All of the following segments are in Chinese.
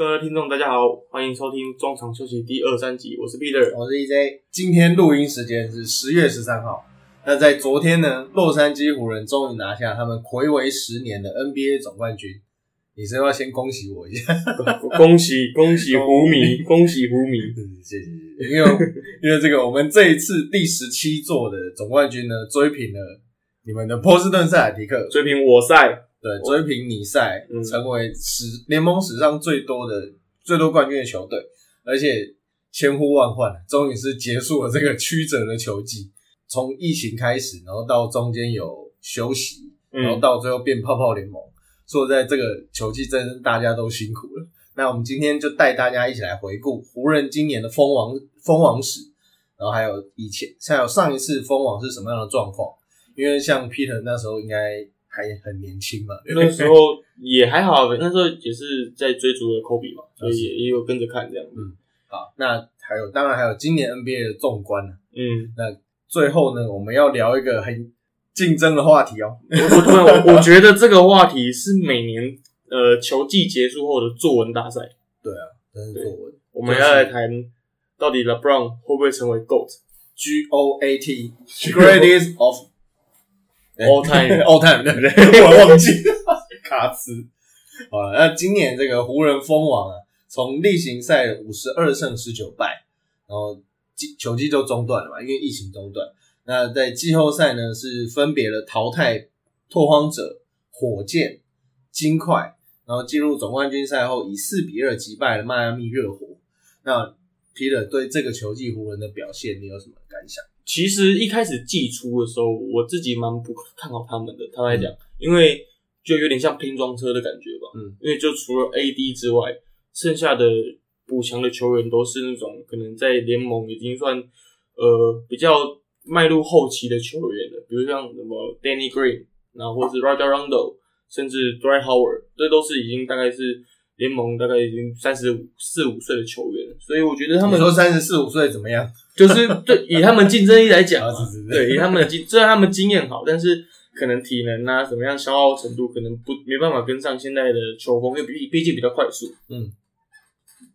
各位听众，大家好，欢迎收听中场休息第二三集，我是 Peter。我是 EJ，今天录音时间是十月十三号。那在昨天呢，洛杉矶湖人终于拿下他们暌违十年的 NBA 总冠军。你是要先恭喜我一下，恭喜恭喜湖迷，恭喜湖迷，谢谢谢谢。因为因为这个，我们这一次第十七座的总冠军呢，追平了你们的波士顿塞尔提克，追平我赛，对，追平你赛，嗯成为史联盟史上最多的最多冠军的球队，而且千呼万唤，终于是结束了这个曲折的球季。从疫情开始，然后到中间有休息，然后嗯，到最后变泡泡联盟。说实在这个球季真是大家都辛苦了。那我们今天就带大家一起来回顾湖人今年的封王封王史，然后还有以前还有上一次封王是什么样的状况。因为像 Peter 那时候应该还很年轻嘛，那时候也还好，那时候也是在追逐的科比嘛，所以也也有跟着看这样子。好，那还有当然还有今年 NBA 的纵观呢。嗯，最后呢，我们要聊一个很竞争的话题哦。我我突然我我觉得这个话题是每年呃球季结束后的作文大赛，对啊，真是作文我们要来谈到底 LeBron 会不会成为 GOAT G O A T Greatest of all time？all time，对不对？我忘记 卡词。好了，那今年这个湖人封王啊，从例行赛五十二胜十九败，然后季球季就中断了嘛，因为疫情中断。那在季后赛呢，是分别的淘汰拓荒者、火箭、金块，然后进入总冠军赛后以四比二击败了迈阿密热火。那 Peter 对这个球季湖人的表现，你有什么感想？其实一开始季初的时候，我自己蛮不看好他们的。他来讲，因为就有点像拼装车的感觉吧。嗯，因为就除了 AD 之外，剩下的补强的球员都是那种可能在联盟已经算呃比较迈入后期的球员了，比如像什么 Danny Green，然后或是 Raja Rondo，甚至 Dwight Howard，这都是已经大概是联盟大概已经三十五四五岁的球员了。所以我觉得他们说三十四五岁怎么样？就是对以他们竞争力来讲 对以他们的经，虽然他们经验好，但是可能体能啊怎么样消耗程度可能不没办法跟上现在的球风，因为毕毕竟比较快速。嗯，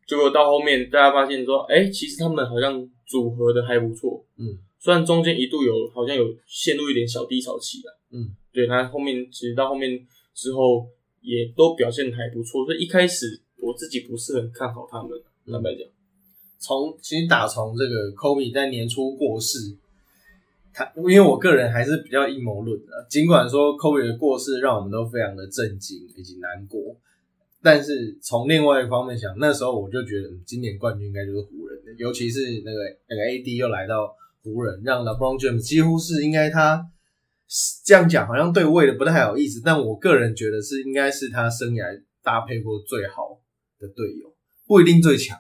结果到后面大家发现说，哎、其实他们好像组合的还不错。嗯，虽然中间一度有好像有陷入一点小低潮期啊。嗯，对，那后面其实到后面之后也都表现的还不错，所以一开始我自己不是很看好他们，坦白讲。从其实打从这个 Kobe 在年初过世，他因为我个人还是比较阴谋论的，尽管说 Kobe 的过世让我们都非常的震惊以及难过，但是从另外一方面想，那时候我就觉得今年冠军应该就是湖人的，尤其是那个那个 AD 又来到湖人，让 LeBron James 几乎是应该他这样讲好像对位的不太好意思，但我个人觉得是应该是他生涯搭配过最好的队友，不一定最强。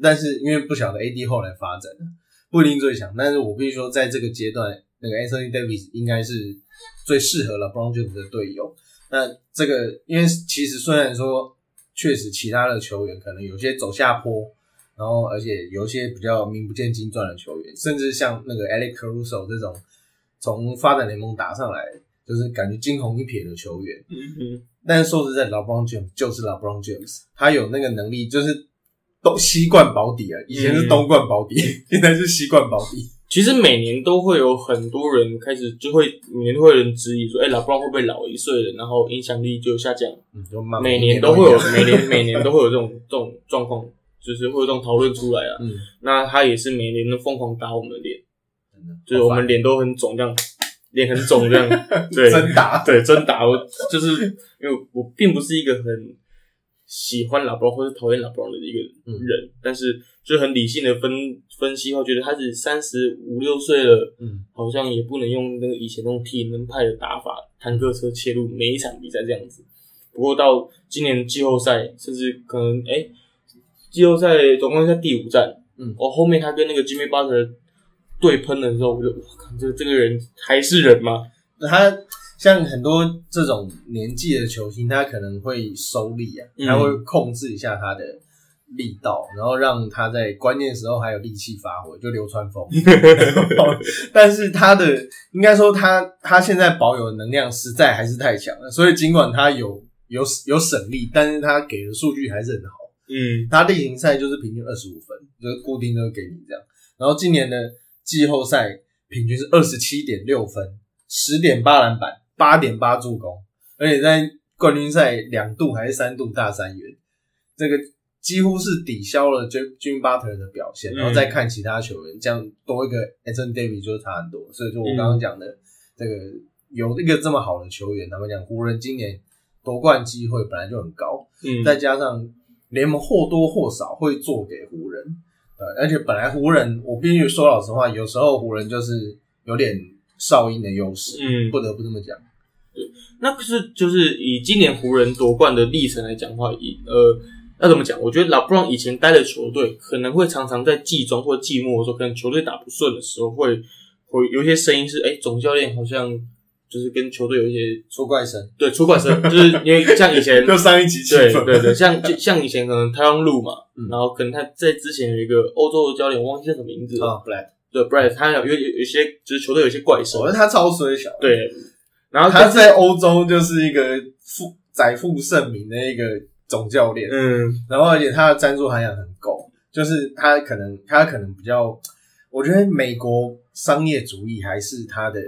但是因为不晓得 AD 后来发展，不一定最强。但是我必须说，在这个阶段，那个 Anthony Davis 应该是最适合了 Brown James 的队友。那这个，因为其实虽然说，确实其他的球员可能有些走下坡，然后而且有一些比较名不见经传的球员，甚至像那个 Alex Caruso 这种从发展联盟打上来，就是感觉惊鸿一瞥的球员。嗯嗯，但是说实在，LeBron James 就是 LeBron James，他有那个能力，就是东西冠保底啊。以前是东冠保底，现在是西冠保底。其实每年都会有很多人开始就会每年都会有人质疑说，哎、老布朗会不会老一岁了，然后影响力就下降？嗯，就慢慢每年都会有每年 每年都会有这种这种状况，就是会有这种讨论出来啊。嗯，那他也是每年都疯狂打我们的脸，就是我们脸都很肿，这样脸很肿这样。对，真打，对，真打。我就是因为我并不是一个很喜欢拉布朗或者讨厌拉布朗的一个人，但是就很理性的分分析后，觉得他是三十五六岁了，嗯，好像也不能用那个以前那种体能派的打法，坦克车切入每一场比赛这样子。不过到今年季后赛，甚至可能哎、季后赛总冠军赛第五站，嗯。哦，后面他跟那个 Jimmy Butler 对喷的时候，我就我靠，这这个人还是人吗？他像很多这种年纪的球星，他可能会收力啊，嗯他会控制一下他的力道，然后让他在关键时候还有力气发挥，就流川枫。但是他的应该说他他现在保有的能量实在还是太强了，所以尽管他有有有省力，但是他给的数据还是很好。嗯他例行赛就是平均二十五分，就是固定就是给你这样。然后今年的季后赛平均是二十七点六分，十点八篮板，八点八助攻，而且在冠军赛两度还是三度大三元，这个几乎是抵消了 Jim Jim Butler 的表现。嗯然后再看其他球员，这样多一个 Anthony Davis 就是差很多。所以说我刚刚讲的这个有一个这么好的球员，他们讲湖人今年夺冠机会本来就很高。嗯，再加上联盟或多或少会做给湖人，呃，而且本来湖人，我必须说老实话，有时候湖人就是有点哨音的优势，嗯，不得不这么讲。那可是就是以今年湖人夺冠的历程来讲的话，以呃要怎么讲？我觉得老布朗以前待的球队可能会常常在季中或季末的时候，可能球队打不顺的时候，会会有一些声音是，哎、总教练好像就是跟球队有一些出怪声，对出怪声，就是因为像以前 就上一集气对，对对，像就像以前可能太阳路嘛，嗯然后可能他在之前有一个欧洲的教练，我忘记叫什么名字了，啊，Black，对 Brad，他有有有有一些就是球队有一些怪声我，觉得他超衰小，，对，然后他在欧洲就是一个负载负盛名的一个总教练，嗯。然后而且他的赞助涵养很够，就是他可能他可能比较，我觉得美国商业主义还是他的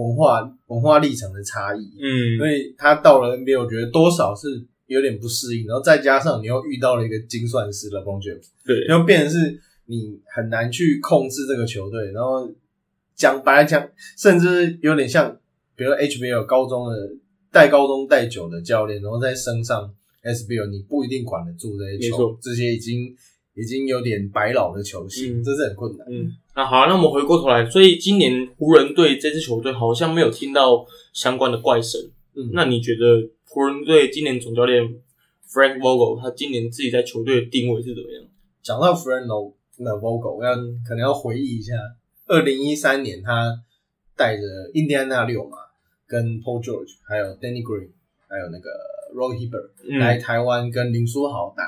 文化文化历程的差异，嗯。所以他到了 NBA，我觉得多少是有点不适应，然后再加上你又遇到了一个精算师 LeBron James，对，就变成是你很难去控制这个球队，然后讲白来讲，甚至有点像，比如说 HBL 高中的带高中带久的教练，然后再升上 SBL，你不一定管得住这些球，这些已经已经有点白老的球星，嗯。这是很困难。嗯，那好，那我们回过头来，所以今年湖人队这支球队好像没有听到相关的怪声。嗯，那你觉得湖人队今年总教练 Frank Vogel 他今年自己在球队的定位是怎么样？讲到 f r e n d o 那 Vogel，要嗯可能要回忆一下，二零一三年他带着印第安纳六嘛，跟 Paul George，还有 Danny Green，还有那个 Roy Hibbert、嗯来台湾跟林书豪打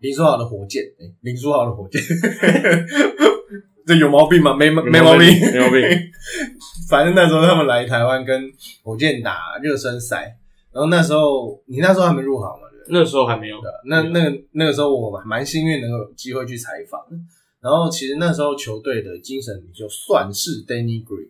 林书豪的火箭，诶林书豪的火箭，这有毛病吗？没没毛病，没毛病。反正那时候他们来台湾跟火箭打热身赛，然后那时候你那时候还没入行嘛？那时候还没有。那那个那个时候我蛮幸运能够有机会去采访，然后其实那时候球队的精神领袖算是 Danny Green，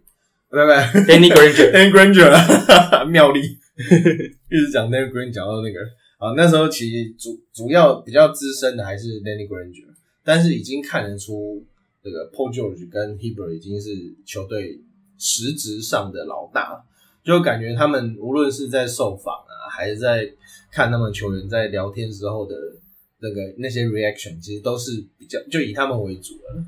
不不 Danny Granger，Danny Granger 啊 妙丽，一直讲 Danny Green 讲到那个啊，那时候其实主主要比较资深的还是 Danny Granger，但是已经看得出这个 Paul George 跟 Heber 已经是球队实质上的老大，就感觉他们无论是在受访啊，还是在看他们球员在聊天时候的那个那些 reaction，其实都是比较就以他们为主了。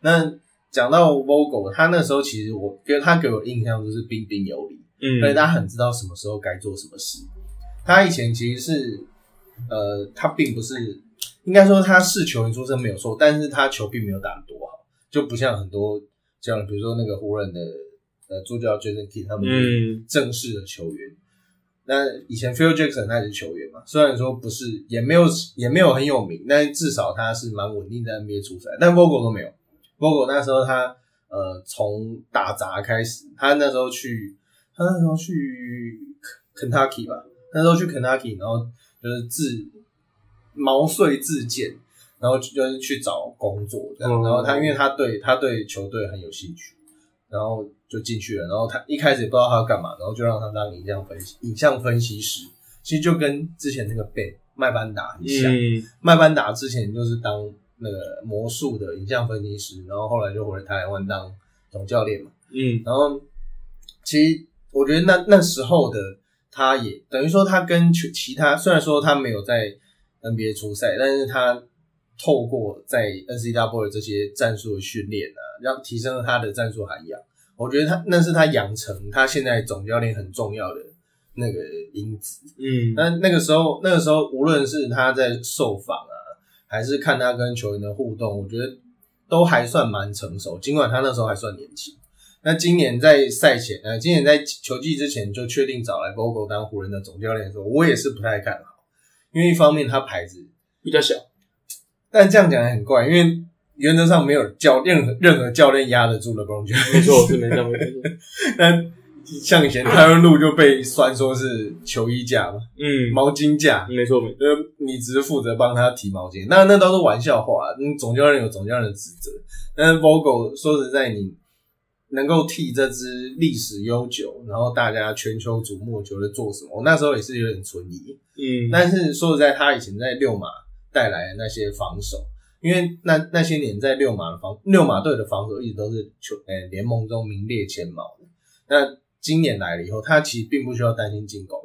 那讲到 Vogel，他那时候其实我给他给我印象就是彬彬有礼，嗯所以他很知道什么时候该做什么事。他以前其实是，呃，他并不是，应该说他是球员出身没有错，但是他球并没有打得多好，就不像很多这样，比如说那个湖人的呃助教 Jason Kidd 他们是嗯正式的球员。那以前 Phil Jackson 他也是球员嘛，虽然说不是，也没有也没有很有名，但是至少他是蛮稳定在 NBA 出赛。但 Vogel 都没有，Vogel 那时候他呃从打杂开始，他那时候去他那时候去 Kentucky 吧，那时候去 Kentucky，然后就是自毛遂自荐，然后就是去找工作这样，哦然后他因为他对他对球队很有兴趣，然后就进去了，然后他一开始也不知道他要干嘛，然后就让他当影像分析影像分析师，其实就跟之前那个 Ben 麦班达很像，嗯。麦班达之前就是当那个魔术的影像分析师，然后后来就回台湾当总教练嘛。嗯。然后其实我觉得那那时候的他也等于说他跟其其他虽然说他没有在 NBA 出赛，但是他透过在 N C W 的这些战术的训练啊，让提升了他的战术涵养。我觉得他那是他养成他现在总教练很重要的那个因子。嗯那那个时候，那个时候，无论是他在受访啊，还是看他跟球员的互动，我觉得都还算蛮成熟。尽管他那时候还算年轻。那今年在赛前，呃，今年在球季之前就确定找来 Vogel 当湖人的总教练的时候，我也是不太看好，因为一方面他牌子，比较小。但这样讲也很怪，因为原则上没有教任何任何教练压得住 LeBron James。没错，是没错没错。但像以前泰伦路就被酸说是球衣架嘛，嗯，毛巾架，没错没错，呃，你只是负责帮他提毛巾，那那都是玩笑话。嗯，总教练有总教练的职责，但是 Vogel 说实在，你能够替这支历史悠久，然后大家全球瞩目的球队做什么？我那时候也是有点存疑。嗯，但是说实在，他以前在六马带来的那些防守，因为那那些年在六马的防六马队的防守一直都是球诶联盟中名列前茅的。那今年来了以后，他其实并不需要担心进攻。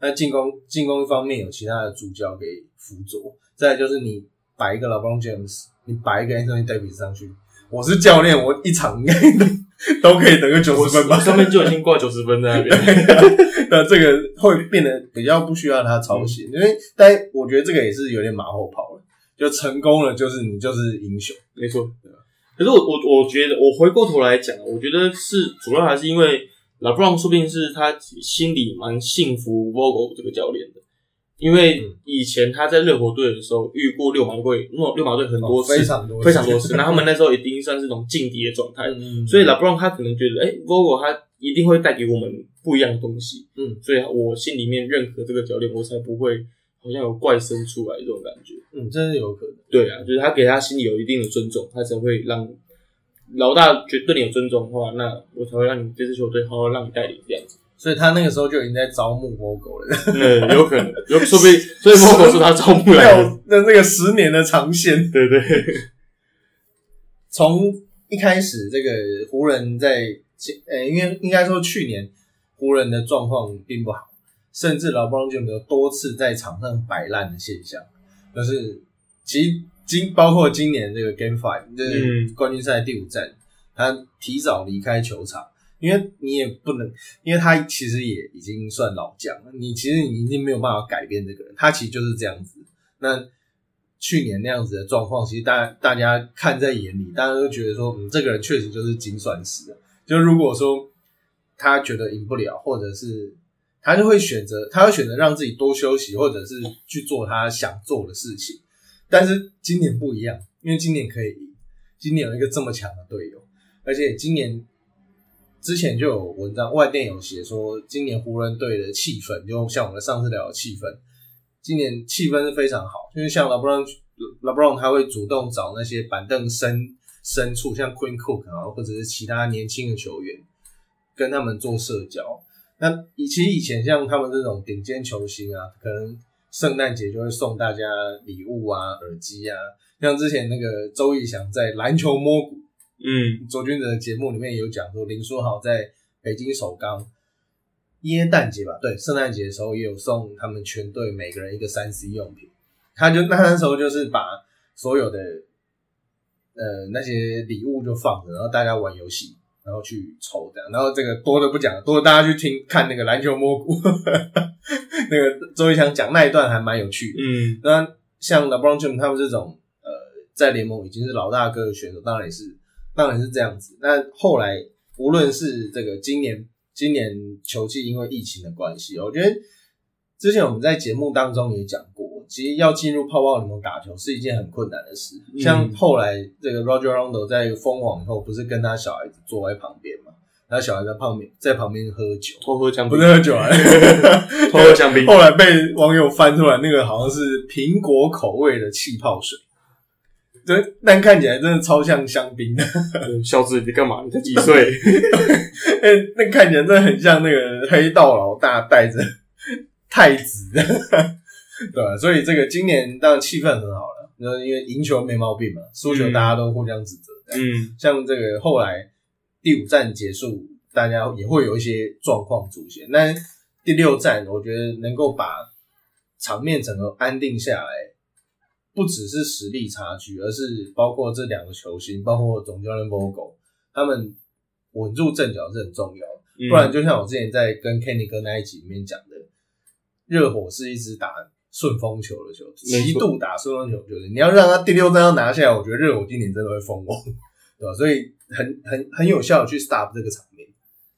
那进攻进攻一方面有其他的助教给辅佐，再就是你摆一个 LeBron James，你摆一个 Anthony Davis 上去，我是教练，我一场应该都 都可以得个九十分吧？上面就已经挂九十分在那边。那这个会变得比较不需要他操心，因为但我觉得这个也是有点马后炮了，就成功了就是你就是英雄。没错，可是我我我觉得，我回过头来讲，我觉得是主要还是因为老布朗说不定是他心里蛮信服 Vogel 这个教练的，因为嗯。以前他在热火队的时候遇过六马队，那六马队很多次，哦非常多次。非常多次，那他们那时候一定算是那种劲敌的状态，嗯。所以老布朗他可能觉得，哎、v o g e l 他一定会带给我们不一样的东西，嗯，所以我心里面认可这个教练，我才不会好像有怪声出来这种感觉。嗯，真是有可能。对啊，就是他给他心里有一定的尊重，他才会让老大觉得对你有尊重的话，那我才会让你这支球队好好让你带领这样子。所以他那个时候就已经在招募 Vogel 了，嗯，有可能，有说不定，所以 Vogel 是他招募来的。那那这个十年的长线。对对，从一开始，这个湖人在呃，因为应该说去年湖人的状况并不好，甚至老布朗就有多次在场上摆烂的现象，就是其实今包括今年这个 Game Five 就是嗯冠军赛第五战，他提早离开球场。因为你也不能，因为他其实也已经算老将了，你其实你已经没有办法改变这个人，他其实就是这样子。那去年那样子的状况，其实大大家看在眼里，大家都觉得说，嗯，这个人确实就是精算师。就如果说他觉得赢不了，或者是他就会选择，他会选择让自己多休息，或者是去做他想做的事情。但是今年不一样，因为今年可以赢，今年有一个这么强的队友，而且今年之前就有文章外电有写说，今年湖人队的气氛，就像我们上次聊的气氛，今年气氛是非常好，因为像 LeBron LeBron 他会主动找那些板凳深深处，像 Queen Cook 啊，或者是其他年轻的球员，跟他们做社交。那以其实以前像他们这种顶尖球星啊，可能圣诞节就会送大家礼物啊、耳机啊，像之前那个周逸翔在篮球摸骨嗯卓君哲的节目里面有讲说，林书豪在北京首钢耶诞节吧，对，圣诞节的时候也有送他们全队每个人一个三 C 用品。他就那那时候就是把所有的呃那些礼物就放着，然后大家玩游戏，然后去抽这样。然后这个多的不讲，多的大家去听看那个篮球蘑菇，那个周一强讲那一段还蛮有趣的。嗯那像 LeBron James 他们这种呃，在联盟已经是老大哥的选手，当然也是当然是这样子。那后来无论是这个今年今年球季因为疫情的关系，我觉得之前我们在节目当中也讲过，其实要进入泡泡联盟打球是一件很困难的事。嗯像后来这个 Roger Rondo 在封网以后，不是跟他小孩子坐在旁边嘛？他小孩在旁边在旁边喝酒，偷喝香槟不是，喝酒啊。偷喝香槟，后来被网友翻出来，那个好像是苹果口味的气泡水，对，但看起来真的超像香槟的，嗯小子你在干嘛？你才几岁？哎那看起来真的很像那个黑道老大带着太子的，对吧、所以这个今年当然气氛很好了，那因为赢球没毛病嘛，输球大家都互相指责。嗯像这个后来第五站结束，大家也会有一些状况出现。但第六站，我觉得能够把场面整个安定下来，不只是实力差距，而是包括这两个球星，包括总教练 Vogel，他们稳住阵脚是很重要不然，就像我之前在跟 Kenny 哥那一集里面讲的，热火是一支打顺风球的球队，极度打顺风球的球队。你要让他第六战要拿下来，我觉得热火今年真的会疯狂，对吧？所以很很很有效的去 stop 这个场面。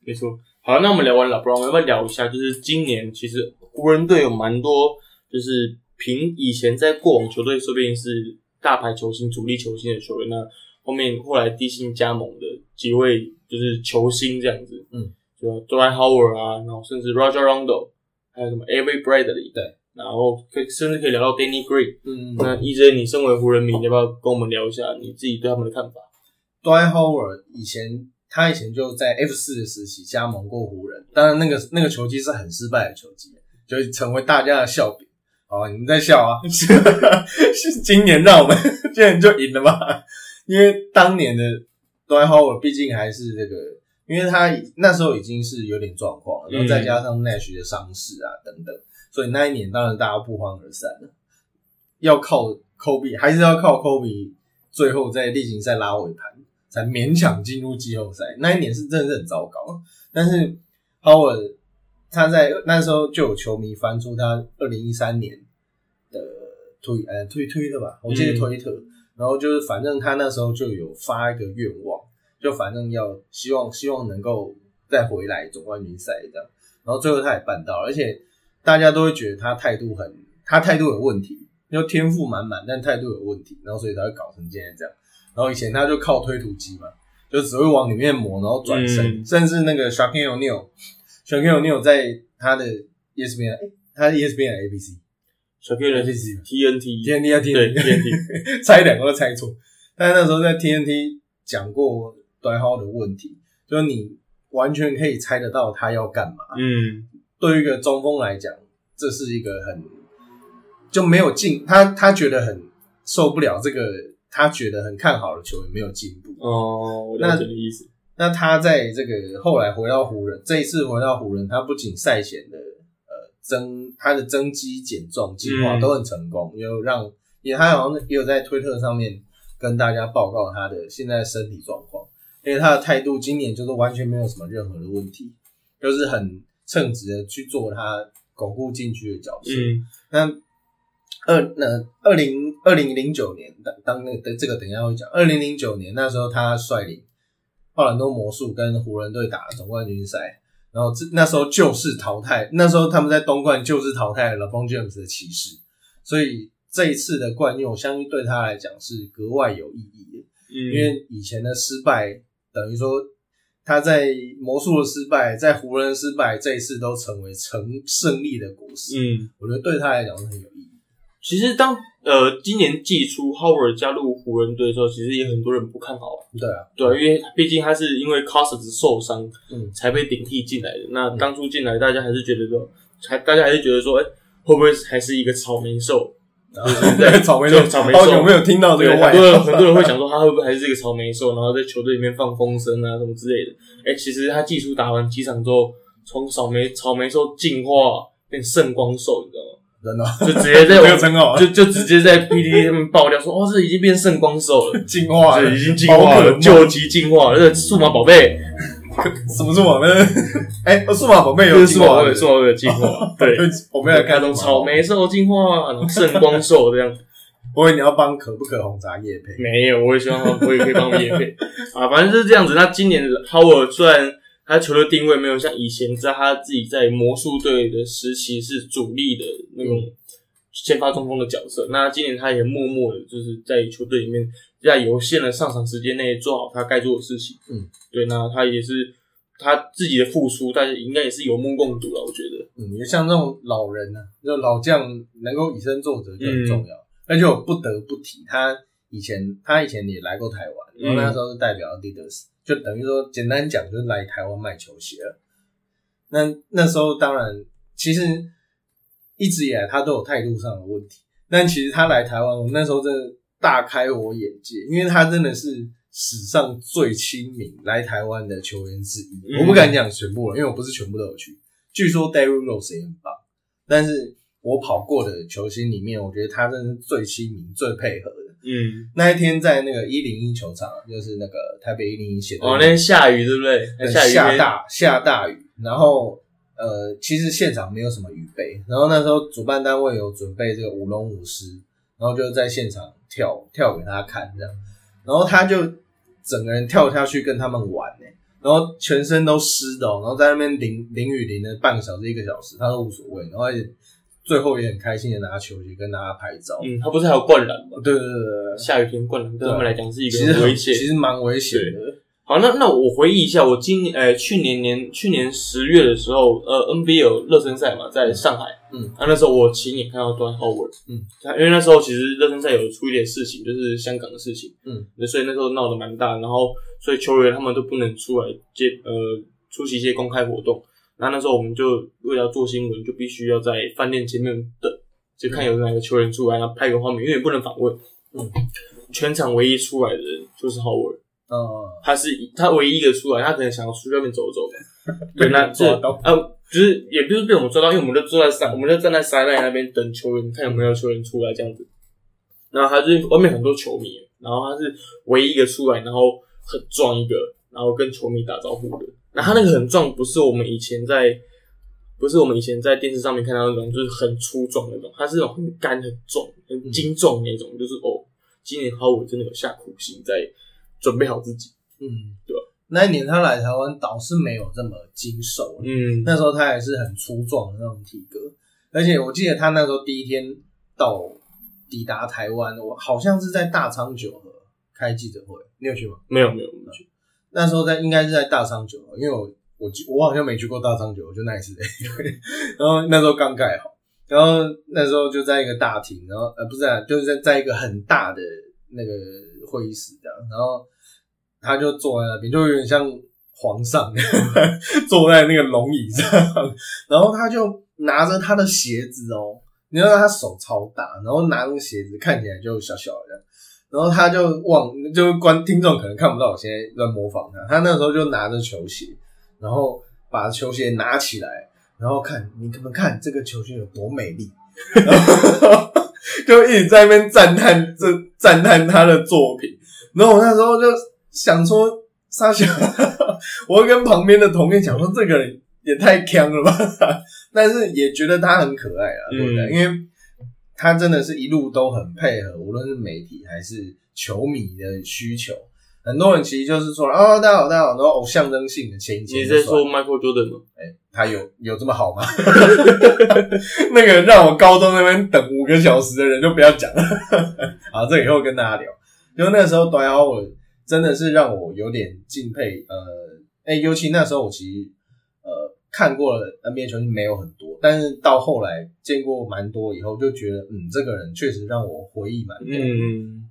没错。好，那我们聊完了 LeBron，要不要聊一下？就是今年其实湖人队有蛮多，就是凭以前在过往球队说不定是大牌球星、主力球星的球员，那后面后来低薪加盟的几位就是球星这样子。嗯，就 Dwight Howard 啊，然后甚至 Roger Rondo，还有什么 Avery Bradley，对，然后可甚至可以聊到 Danny Green。嗯，那 EJ，你身为湖人迷，你要不要跟我们聊一下你自己对他们的看法？Dwight Howard 以前他以前就在 F 四的时期加盟过湖人，当然那个那个球季是很失败的球季，就成为大家的笑柄。好，你们在笑啊？是今年让我们 竟然就赢了吗？因为当年的 Dwight Howard 毕竟还是这个，因为他那时候已经是有点状况了，然后再加上 Nash 的伤势啊等等，所以那一年当然大家不欢而散了。要靠 Kobe 还是要靠 Kobe 最后在例行赛拉尾盘，才勉强进入季后赛。那一年是真的是很糟糕，但是 Howard 他在那时候就有球迷翻出他二零一三年的推呃推推特吧，我记得推特，然后就是反正他那时候就有发一个愿望，就反正要希望希望能够再回来总冠军赛这样，然后最后他也办到了，而且大家都会觉得他态度很他态度有问题，就天赋满满，但态度有问题，然后所以才会搞成现在这样。然后以前他就靠推土机嘛，就只会往里面磨，然后转身，嗯。甚至那个 Shaquille O'Neal，Shaquille O'Neal 在他的 E ESPN，哎，他的 ESPN 还是 ABC 小 Q 的 ABC TNT TNT 啊对 TNT，TNT，猜两个都猜错。但是那时候在 TNT 讲过短号的问题，就是你完全可以猜得到他要干嘛。嗯，对于一个中锋来讲，这是一个很就没有进，他他觉得很受不了这个，他觉得很看好的球员没有进步。哦，我了解你意思。那他在这个后来回到湖人，这一次回到湖人，他不仅赛前的呃增他的增肌减重计划嗯都很成功，有让也他好像也有在推特上面跟大家报告他的现在身体状况，因为他的态度今年就是完全没有什么任何的问题，就是很称职的去做他巩固进去的角色。嗯那二那二零二零零九年当当那个这个等一下会讲，二零零九年那时候他率领奥兰多魔术跟湖人队打了总冠军赛，然后这那时候就是淘汰，那时候他们在东冠就是淘汰了 LeBron James 的骑士，所以这一次的冠军，我相信对他来讲是格外有意义的。嗯，因为以前的失败等于说他在魔术的失败，在湖人的失败，这一次都成为成胜利的果实。嗯，我觉得对他来讲是很有意义。其实当呃今年季初 Howard 加入湖人队的时候，其实也很多人不看好。对啊，对啊，因为毕竟他是因为 Cousins 受伤嗯才被顶替进来的。那当初进来，大家还是觉得说，还大家还是觉得说，哎、会不会还是一个草莓兽？对，草莓兽，对草莓兽好久没有听到这对，个外很多人号。很多人会想说，他会不会还是一个草莓兽，然后在球队里面放风声啊什么之类的。哎、其实他技术打完几场之后，从草莓草莓兽进化变圣光兽，你知道吗？真的。就直接 在没有称号。啊，就就直接在 PDD 上面爆料说，哦，这已经变圣光兽了，进化了，已经进化了，救急进化了，这数码宝贝，什么数码宝贝？哎，数码宝贝有进化的数码宝贝，数码进化，对，我们要看从草莓兽进化，圣光兽这样。我以为你要帮可不可红茶叶配，没有，我也希望他我也可以帮我们也配。啊，反正就是这样子。那今年的 Howard 虽然他球队定位没有像以前在他自己在魔术队的时期是主力的那种先发中锋的角色，那今年他也默默的就是在球队里面在有限的上场时间内做好他该做的事情。嗯，对，那他也是他自己的付出，大家应该也是有目共睹了，我觉得。嗯，也像这种老人呢、啊，就老将能够以身作则就很重要。而且我不得不提，他以前他以前也来过台湾，然后那时候是代表 Adidas，、就等于说简单讲就是来台湾卖球鞋了。那那时候当然，其实一直以来他都有态度上的问题，但其实他来台湾，我那时候真的大开我眼界，因为他真的是史上最亲民来台湾的球员之一。嗯我不敢讲全部了，因为我不是全部都有去。据说 Derrick Rose 也很棒，但是我跑过的球星里面，我觉得他真的是最亲民、最配合的。嗯，那一天在那个一零一球场，就是那个台北一零一写的哦，那天下雨对不对？对下雨下大下大雨，然后呃，其实现场没有什么雨备，然后那时候主办单位有准备这个舞龙舞狮，然后就在现场跳跳给他看这样，然后他就整个人跳下去跟他们玩呢、然后全身都湿的、哦，然后在那边淋淋雨淋了半个小时一个小时，他都无所谓，然后也最后也很开心的拿球鞋跟大家拍照。嗯，他不是还有灌篮吗？对对对对对，下雨天灌篮对他们来讲是一其实很个很危险。其实蛮危险的。好，那那我回忆一下，我今年呃去年年去年十月的时候，呃 NBA 有热身赛嘛，在上海，嗯，啊那时候我亲眼看到 Dwight Howard，嗯，他因为那时候其实热身赛有出一点事情，就是香港的事情，嗯，所以那时候闹得蛮大，然后所以球员他们都不能出来接呃出席一些公开活动，然后那时候我们就为了做新闻，就必须要在饭店前面等，就看有哪个球员出来，然后拍个画面，因为不能访问，嗯，全场唯一出来的人就是 Howard。呃，他是他唯一一个出来，他可能想要出去外面走走吧。对，那这抓到呃，就是也不是被我们抓到，因为我们就坐在山，我们就站在山奈那边等球员，看有没有球员出来这样子。然后他就是外面很多球迷，然后他是唯一一个出来，然后很壮一个，然后跟球迷打招呼的。然后他那个很壮，不是我们以前在，不是我们以前在电视上面看到那种，就是很粗壮那种，他是那种很干、很重、很精壮那种，就是哦，今年好我真的有下苦心在准备好自己。嗯，对吧那一年他来台湾倒是没有这么精瘦，嗯，那时候他还是很粗壮的那种体格，而且我记得他那时候第一天到抵达台湾，我好像是在大昌九和开记者会，你有去吗？没有没有没有。那时候在应该是在大昌酒，因为我我我好像没去过大昌酒，就那一次然后那时候刚盖好，然后那时候就在一个大厅，然后呃不是、啊，就是在在一个很大的那个会议室这样，然后他就坐在那边，就有点像皇上 坐在那个龙椅上，然后他就拿着他的鞋子哦，你知道他手超大，然后拿那个鞋子看起来就小小的，然后他就忘，就观听众可能看不到，我现在在模仿他，他那时候就拿着球鞋，然后把球鞋拿起来，然后看你们看这个球鞋有多美丽，就一直在那边赞叹这赞叹他的作品，然后我那时候就想说，沙小，我跟旁边的同学讲说，这个人也太强了吧，但是也觉得他很可爱啊，对不对？嗯。因为他真的是一路都很配合，无论是媒体还是球迷的需求。很多人其实就是说，哦，大家好，大家好，然后偶像征性的前一牵你在。说 Michael Jordan 吗？他有有这么好吗？那个让我高中那边等五个小时的人就不要讲了。好，这以后跟大家聊。就那时候，短 o 我真的是让我有点敬佩。呃，哎、尤其那时候我其实呃看过了 NBA 球星没有很多，但是到后来见过蛮多以后，就觉得嗯，这个人确实让我回忆蛮多。嗯，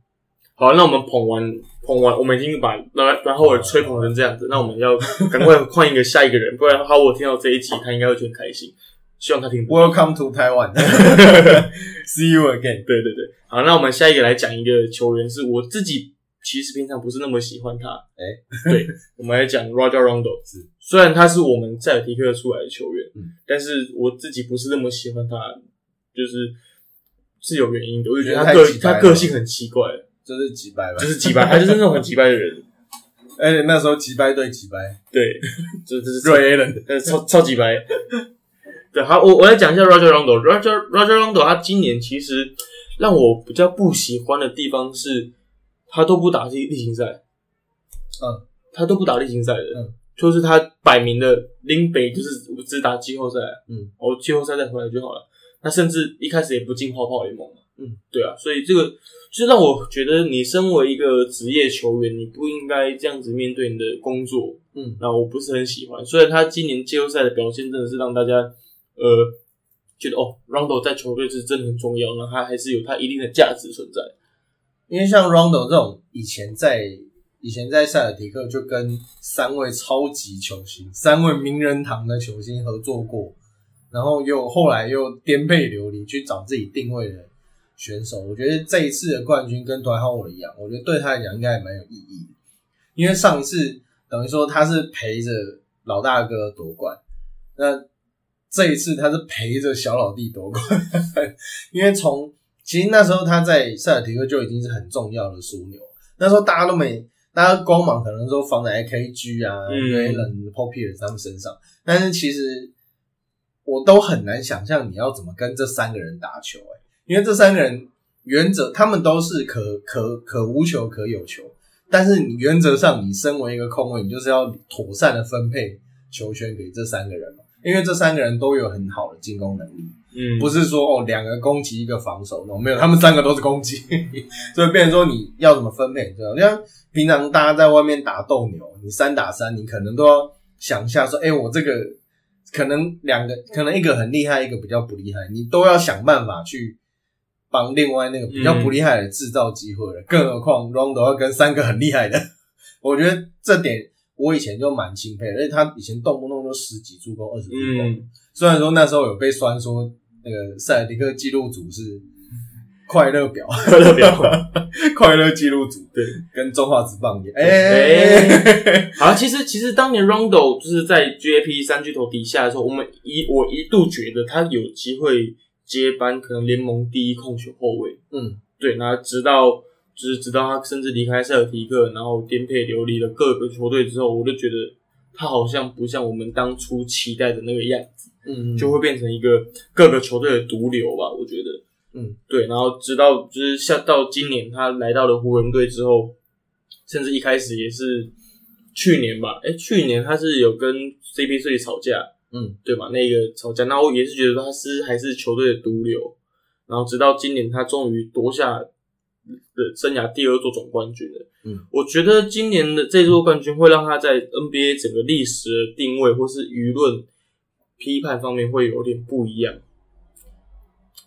好，那我们捧完捧完，我们已经把然然后我吹捧成这样子，那我们要赶快换一个下一个人，不然好我听到这一集，他应该会觉得很开心。希望他听。Welcome to Taiwan. See you again. 对对对，好，那我们下一个来讲一个球员，是我自己其实平常不是那么喜欢他。哎对，我们来讲 Roger Rondo。是，虽然他是我们塞尔提克出来的球员，嗯。但是我自己不是那么喜欢他，就是是有原因的。我就觉得他个他个性很奇怪，就是几百吧，就是击败，他 就是那种很击败的人。而且那时候几百对几百，对，就 就是超瑞 A 人，呃超超级白。对，好，我我来讲一下 Roger Rondo。Roger Roger Rondo，他今年其实让我比较不喜欢的地方是，他都不打例例行赛，嗯，他都不打例行赛的，嗯，就是他摆明的拎北就是只打季后赛，嗯，我，季后赛再回来就好了。他甚至一开始也不进泡泡联盟嘛，嗯，对啊，所以这个就让我觉得，你身为一个职业球员，你不应该这样子面对你的工作，嗯，那我不是很喜欢。虽然他今年季后赛的表现真的是让大家呃觉得哦，Rondo 在球队是真的很重要，那他还是有他一定的价值存在。因为像 Rondo 这种以前在以前在塞尔提克就跟三位超级球星、三位名人堂的球星合作过，然后又后来又颠沛流离去找自己定位的选手，我觉得这一次的冠军跟团好我一样，我觉得对他来讲应该也蛮有意义，因为上一次等于说他是陪着老大哥夺冠，那这一次他是陪着小老弟夺冠，因为从其实那时候他在塞尔提克就已经是很重要的枢纽，那时候大家都没，大家光芒可能说放在 AKG 啊、嗯。Raylan、Paul Pierce 他们身上，但是其实我都很难想象你要怎么跟这三个人打球、欸，因为这三个人原则他们都是可可可无球可有球，但是你原则上你身为一个控卫，你就是要妥善的分配球权给这三个人嘛。因为这三个人都有很好的进攻能力，嗯，不是说哦两个攻击一个防守，no, 没有，他们三个都是攻击，所以变成说你要怎么分配，对吧？像平常大家在外面打斗牛，你三打三，你可能都要想一下说，哎、我这个可能两个，可能一个很厉害，一个比较不厉害，你都要想办法去帮另外那个比较不厉害的制造机会了。更何况 Rondo 要跟三个很厉害的，我觉得这点我以前就蛮钦佩的，而且他以前动不动就十几助攻、二十助攻。嗯，虽然说那时候有被酸说那个塞尔迪克记录组是快乐表，快乐表，快乐记录组对，跟中华职棒一样。哎、哎。好，其实其实当年 Rondo 就是在 GAP 三巨头底下的时候，我们一我一度觉得他有机会接班可能联盟第一控球后卫，嗯。对，那直到就是直到他甚至离开塞尔提克，然后颠沛流离了各个球队之后，我就觉得他好像不像我们当初期待的那个样子，嗯，就会变成一个各个球队的毒瘤吧，我觉得。嗯，对，然后直到就是下到今年他来到了湖人队之后，甚至一开始也是去年吧，哎，去年他是有跟3吵架，嗯，对吧？那个吵架，那我也是觉得他是还是球队的毒瘤，然后直到今年他终于夺下的生涯第二座总冠军了。嗯，我觉得今年的这座冠军会让他在 NBA 整个历史的定位或是舆论批判方面会有点不一样。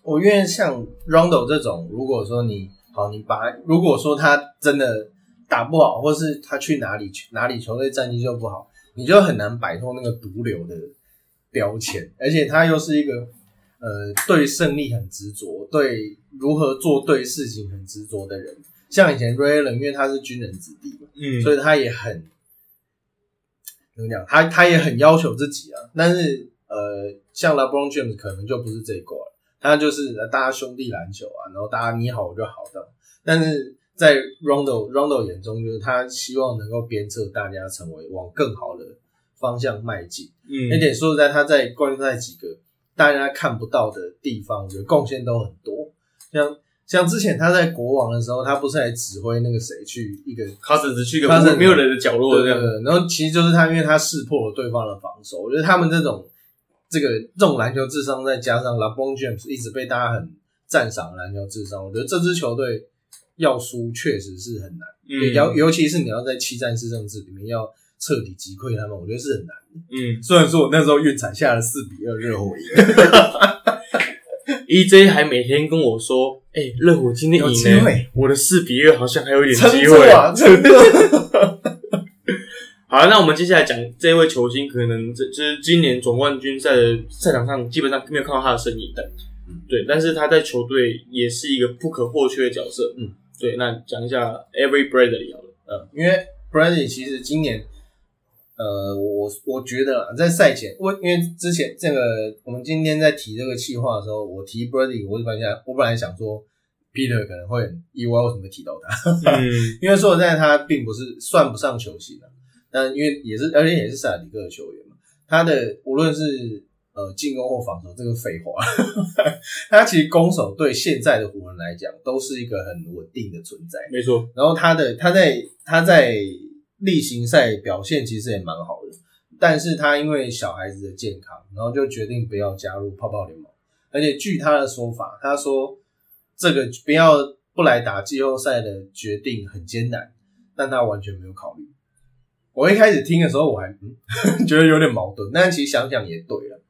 我因为像 Rondo 这种，如果说你好，你把如果说他真的打不好，或是他去哪里去哪里球队战绩就不好，你就很难摆脱那个毒瘤的标签。而且他又是一个呃对胜利很执着，对如何做对事情很执着的人。像以前 Ray Allen，因为他是军人子弟嘛，嗯所以他也很怎么讲，他他也很要求自己啊。但是呃，像 LeBron James 可能就不是这一挂了，他就是呃大家兄弟篮球啊，然后大家你好我就好的。但是在 Rondo Rondo 眼中，就是他希望能够鞭策大家成为往更好的方向迈进。嗯而且说实在，他在冠军赛几个大家看不到的地方，我觉得贡献都很多。像像之前他在国王的时候，他不是还指挥那个谁去一个卡森只去一个没有人的角落这样。对对对，然后其实就是他，因为他识破了对方的防守。我觉得他们这种这个这种篮球智商，再加上 LeBron James 一直被大家很赞赏的篮球智商，我觉得这支球队要输确实是很难。嗯尤尤其是你要在七战四胜制里面要彻底击溃他们，我觉得是很难的。嗯虽然说我那时候运彩下了四比二热火赢，，EJ 还每天跟我说：“哎、热火今天有赢了机会，我的四比二好像还有一点机会。住啊，撑住！好了，那我们接下来讲这位球星，可能这就是今年总冠军赛的赛场上基本上没有看到他的身影的，嗯对，但是他在球队也是一个不可或缺的角色，嗯，对。那讲一下 Every Bradley 好了，呃，因为 Brady 其实今年，呃，我我觉得啦，在赛前，我因为之前这个我们今天在提这个计划的时候，我提 Brady，我本来我本来想说 Peter 可能会很意外，为什么会提到他？嗯因为说实在，他并不是算不上球星啊，但因为也是，而且也是塞尔迪克的球员嘛，他的无论是呃进攻或防守，这个废话，他其实攻守对现在的湖人来讲都是一个很稳定的存在。没错，然后他的他在他在例行赛表现其实也蛮好的，但是他因为小孩子的健康，然后就决定不要加入泡泡联盟。而且据他的说法，他说这个不要不来打季后赛的决定很艰难，但他完全没有考虑。我一开始听的时候，我还嗯 觉得有点矛盾，但其实想想也对了，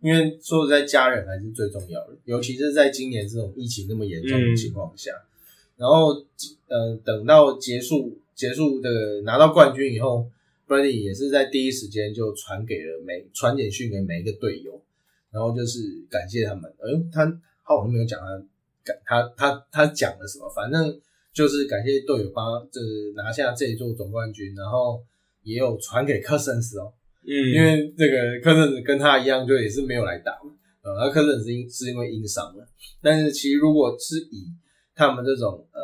因为说实在，家人还是最重要的，尤其是在今年这种疫情那么严重的情况下。然后，呃，等到结束结束的拿到冠军以后，Brady 也是在第一时间就传给了每传简讯给每一个队友，然后就是感谢他们。哎，他他好像没有讲他感他他他讲了什么，反正就是感谢队友帮就是拿下这一座总冠军，然后也有传给科森斯哦，嗯，因为这个科森斯跟他一样，就也是没有来打嘛，呃，那科森斯因是因为因伤了，但是其实如果是以他们这种呃，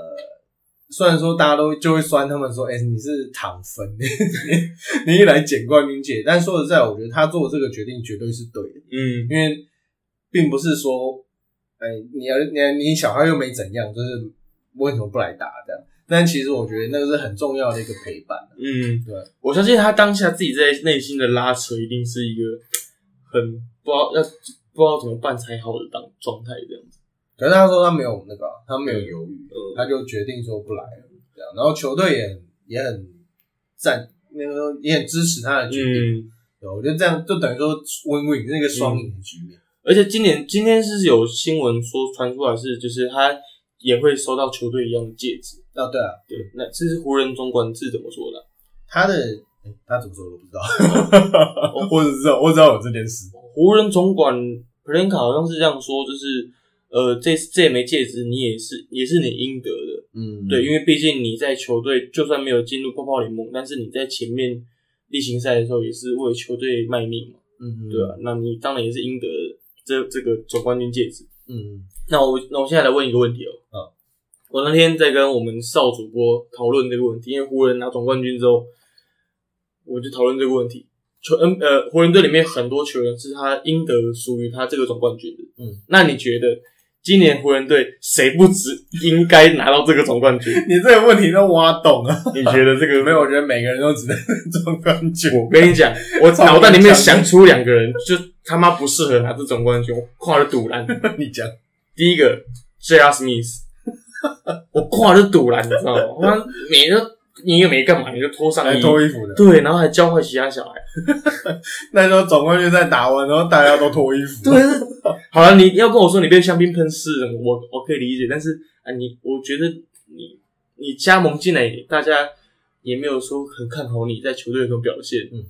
虽然说大家都就会酸他们说，哎、你是躺分，你一来捡冠军戒，但说实在，我觉得他做这个决定绝对是对的，嗯。因为并不是说，哎、你要你你小孩又没怎样，就是为什么不来打？这样？但其实我觉得那个是很重要的一个陪伴，嗯，对，我相信他当下自己在内心的拉扯，一定是一个很很不知道要不知道怎么办才好的当状态这样子。可是他说他没有那个啊，他没有犹豫，嗯，他就决定说不来了，这样。然后球队也很也很赞，那个也很支持他的决定。嗯，对，我觉得这样就等于说 win win 那个双赢的局面。而且今年今天是有新闻说传出来是，就是他也会收到球队一样的戒指。啊，对啊，对，那这是湖人总管是怎么说的？他的、诶他怎么说我都不知道，我只知道我只知道有这件事。湖人总管 n k a 好像是这样说，就是呃，这这枚戒指你也是也是你应得的。嗯，对，因为毕竟你在球队就算没有进入泡泡联盟，但是你在前面例行赛的时候也是为球队卖命嘛，嗯，对啊，那你当然也是应得的这这个总冠军戒指。嗯，那我那我现在来问一个问题哦、嗯我那天在跟我们少主播讨论这个问题，因为湖人拿总冠军之后，我就讨论这个问题。球嗯呃，湖人队里面很多球员是他应得属于他这个总冠军的。嗯，那你觉得今年湖人队谁不值应该拿到这个总冠军？你这个问题都挖懂了。你觉得这个 没有，我觉得每个人都值得 总冠军。我跟你讲，我脑袋里面想出两个人，就他妈不适合拿这总冠军，我跨了赌篮。你讲，第一个 J.R. Smith，我挂了赌篮，你知道吗？我他妈每个你也没干嘛，你就脱上来衣，脱衣服的。对，然后还教坏其他小孩。那时候总冠军在打完，然后大家都脱衣服。对，好了，你要跟我说你被香槟喷湿了，我我可以理解，但是啊，你我觉得你你加盟进来，大家也没有说很看好你在球队的这种表现，嗯，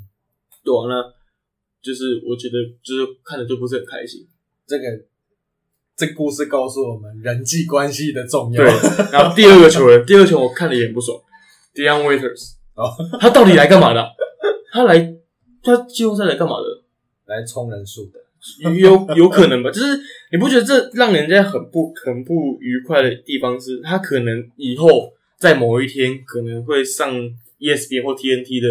对啊，那就是我觉得就是看着就不是很开心。这个这故事告诉我们人际关系的重要。对，然后第二个球员，第二个球我看了也很不爽，Dion Waiters，哦，他到底来干嘛的啊？他来他季后赛来干嘛的？来冲人数的。有有可能吧，就是你不觉得这让人家很不很不愉快的地方是，他可能以后在某一天可能会上 E ESPN 或 TNT 的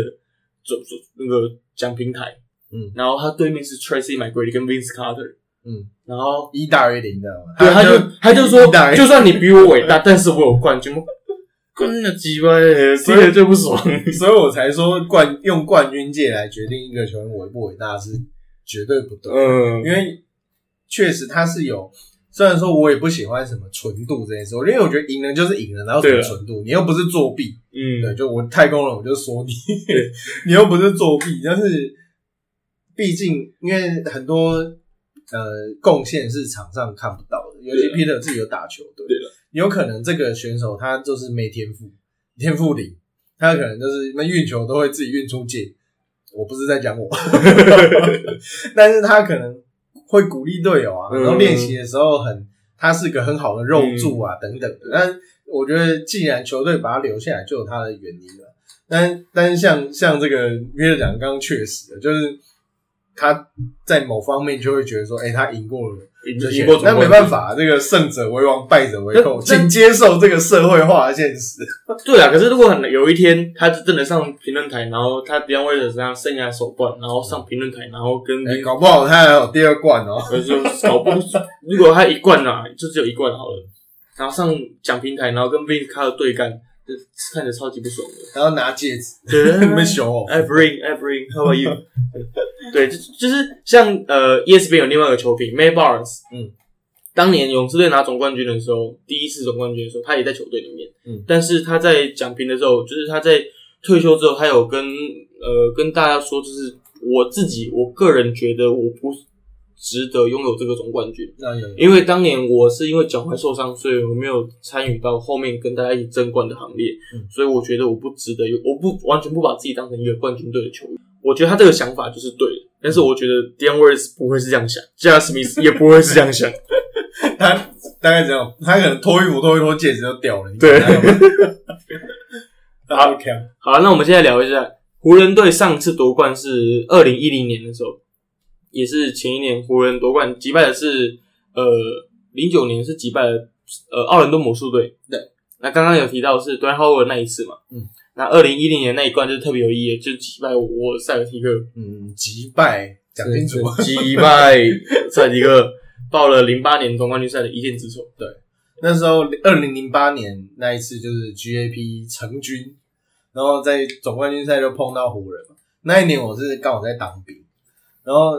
总总那个讲平台，嗯然后他对面是 Tracy McGrady 跟 Vince Carter，嗯，然后一大于零，知道吗？对他就他就说就算你比我伟大，但是我有冠军，我跟那鸡巴的，听着就不爽。所以我才说冠用冠军界来决定一个球员伟不伟大是绝对不对，嗯因为确实他是有。虽然说我也不喜欢什么纯度这件事，因为我觉得赢了就是赢了，然后什么纯度，你又不是作弊，嗯，对，就我太空人我就说你，你又不是作弊，但是毕竟因为很多呃贡献是场上看不到的，尤其 Peter 自己有打球，对有可能这个选手他就是没天赋，天赋零，他可能就是那运球都会自己运出界。我不是在讲我 但是他可能会鼓励队友啊，嗯然后练习的时候很，他是个很好的肉柱啊，等等的。但我觉得既然球队把他留下来，就有他的原因了。但但是像像这个约长刚刚确实的，就是他在某方面就会觉得说，哎、他赢过了这些赢过，总那没办法，这个胜者为王，败者为寇，那请接受这个社会化的现实。对啊，可是如果很有一天他真的上评论台，然后他 Dion Waiters 这样剩下首冠，然后上评论台，然后跟哎、搞不好他还有第二冠哦。呃就搞不，如果他一冠啊，就只有一冠好了，然后上讲平台，然后跟 Vince Carter 对干，就看着超级不爽的。然后拿戒指，对你们熊哦。I bring, I bring, how about you？对，就就是像呃，ESPN 有另外一个球评 May Barnes，嗯，当年勇士队拿总冠军的时候，第一次总冠军的时候，他也在球队里面，嗯。但是他在讲评的时候，就是他在退休之后，他有跟呃跟大家说，就是我自己我个人觉得我不值得拥有这个总冠军，那因为当年我是因为脚踝受伤，所以我没有参与到后面跟大家一起争冠的行列，嗯。所以我觉得我不值得有，我不完全不把自己当成一个冠军队的球员。我觉得他这个想法就是对的，但是我觉得 Dion Waiters 不会是这样想 j a s m i t h 也不会是这样想。他大概这样，他可能脱衣服脱一脱，戒指就掉了。你对看他有没有 大家都看好，那我们现在聊一下湖人队上次夺冠是二零一零年的时候，也是前一年湖人夺冠，击败的是呃零九年是击败了呃奥兰多魔术队。对，那刚刚有提到是 d w a y Howard 那一次嘛，嗯，那二零一零年那一冠就是特别有意义，就是击败我塞尔提克，嗯，击败讲清楚。击败塞尔提克，报了零八年总冠军赛的一箭之仇。对，那时候二零零八年那一次就是 GAP 成军，然后在总冠军赛就碰到湖人嘛。那一年我是刚好在当兵，然后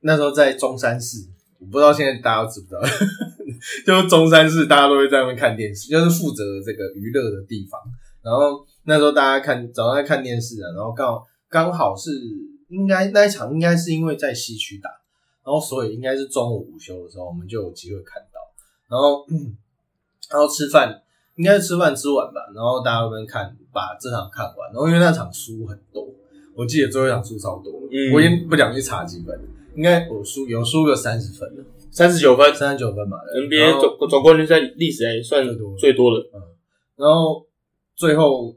那时候在中山市，我不知道现在大家知不知道，就是中山市大家都会在那边看电视，就是负责这个娱乐的地方。然后那时候大家看早上在看电视啊，然后刚好刚好是应该那一场应该是因为在西区打，然后所以应该是中午午休的时候，我们就有机会看到。然后 然后吃饭应该是吃饭吃完吧，然后大家都边看把这场看完，然后因为那场输很多，我记得最后一场输超多，嗯。我已经不想去查几分了，应该我输有输个三十分了，三十九分。三十九分嘛然，NBA 后总总冠军赛历史来算最多最多的。然后最后，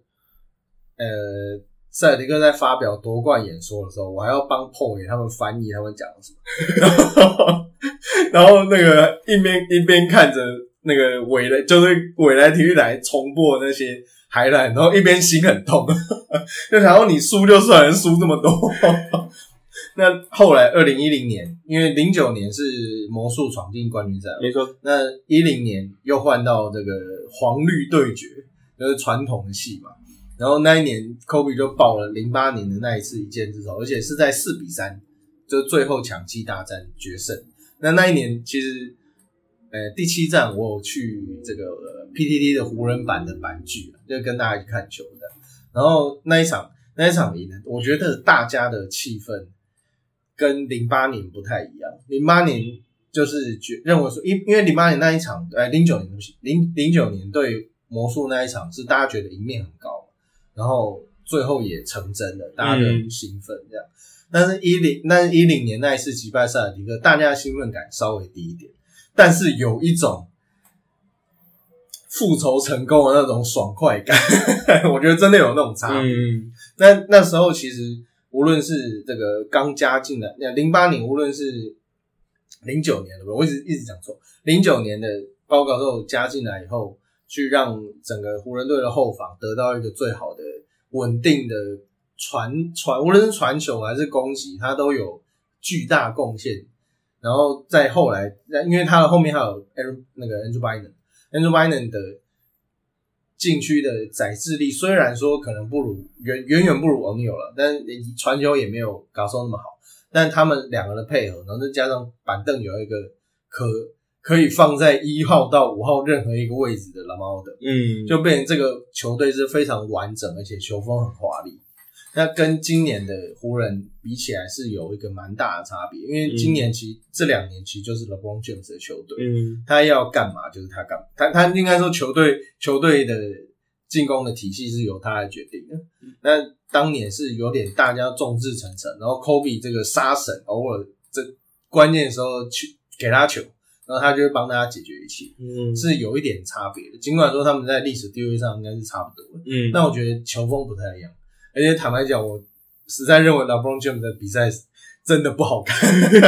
呃，塞尔迪克在发表夺冠演说的时候，我还要帮 p o 他们翻译他们讲了什么，然后那个一边一边看着那个未来，就是未来体育台重播那些海览，然后一边心很痛，就想要你输就算了，输这么多。那后来二零一零年，因为零九年是魔术闯进冠军赛，没错，那一零年又换到这个黄绿对决，就是传统的戏嘛。然后那一年，Kobe 就爆了零八年的那一次一箭之仇，而且是在四比三，就最后抢七大战决胜。那那一年其实，呃，第七站我有去这个、PTT 的湖人版的版剧，就跟大家一起看球的。然后那一场那一场赢了，我觉得大家的气氛跟零八年不太一样。零八年就是觉认为说，因因为零八年那一场，呃，零九年不起，零零九年对魔术那一场是大家觉得赢面很高，然后最后也成真了，大家都很兴奋这样。但是一零，但是一零年那一次击败塞尔迪克，大家的兴奋感稍微低一点，但是有一种复仇成功的那种爽快感，我觉得真的有那种差别。嗯，那那时候其实无论是这个刚加进来，那零八年无论是零九年的，我一直一直讲错，零九年的报告之后加进来以后，去让整个湖人队的后防得到一个最好的稳定的传传，无论是传球还是攻击，他都有巨大贡献。然后再后来，因为他的后面还有 n 那个 Andrew Bynum，Andrew Bynum 的禁区的载制力虽然说可能不如远远远不如 O'Neal 了，但传球也没有高松那么好。但他们两个的配合，然后再加上板凳有一个可可以放在一号到五号任何一个位置的拉猫的，嗯，就变成这个球队是非常完整，而且球风很华丽。那跟今年的湖人比起来是有一个蛮大的差别，因为今年其实、这两年其实就是 LeBron James 的球队，嗯。他要干嘛？就是他干嘛，他他应该说球队球队的进攻的体系是由他来决定的。那当年是有点大家众志成城，然后 Kobe 这个杀神偶尔这关键时候去给他球，然后他就会帮大家解决一切，嗯是有一点差别的。尽管说他们在历史地位上应该是差不多的，嗯，但我觉得球风不太一样。而且坦白讲，我实在认为 LeBron James 的比赛真的不好看。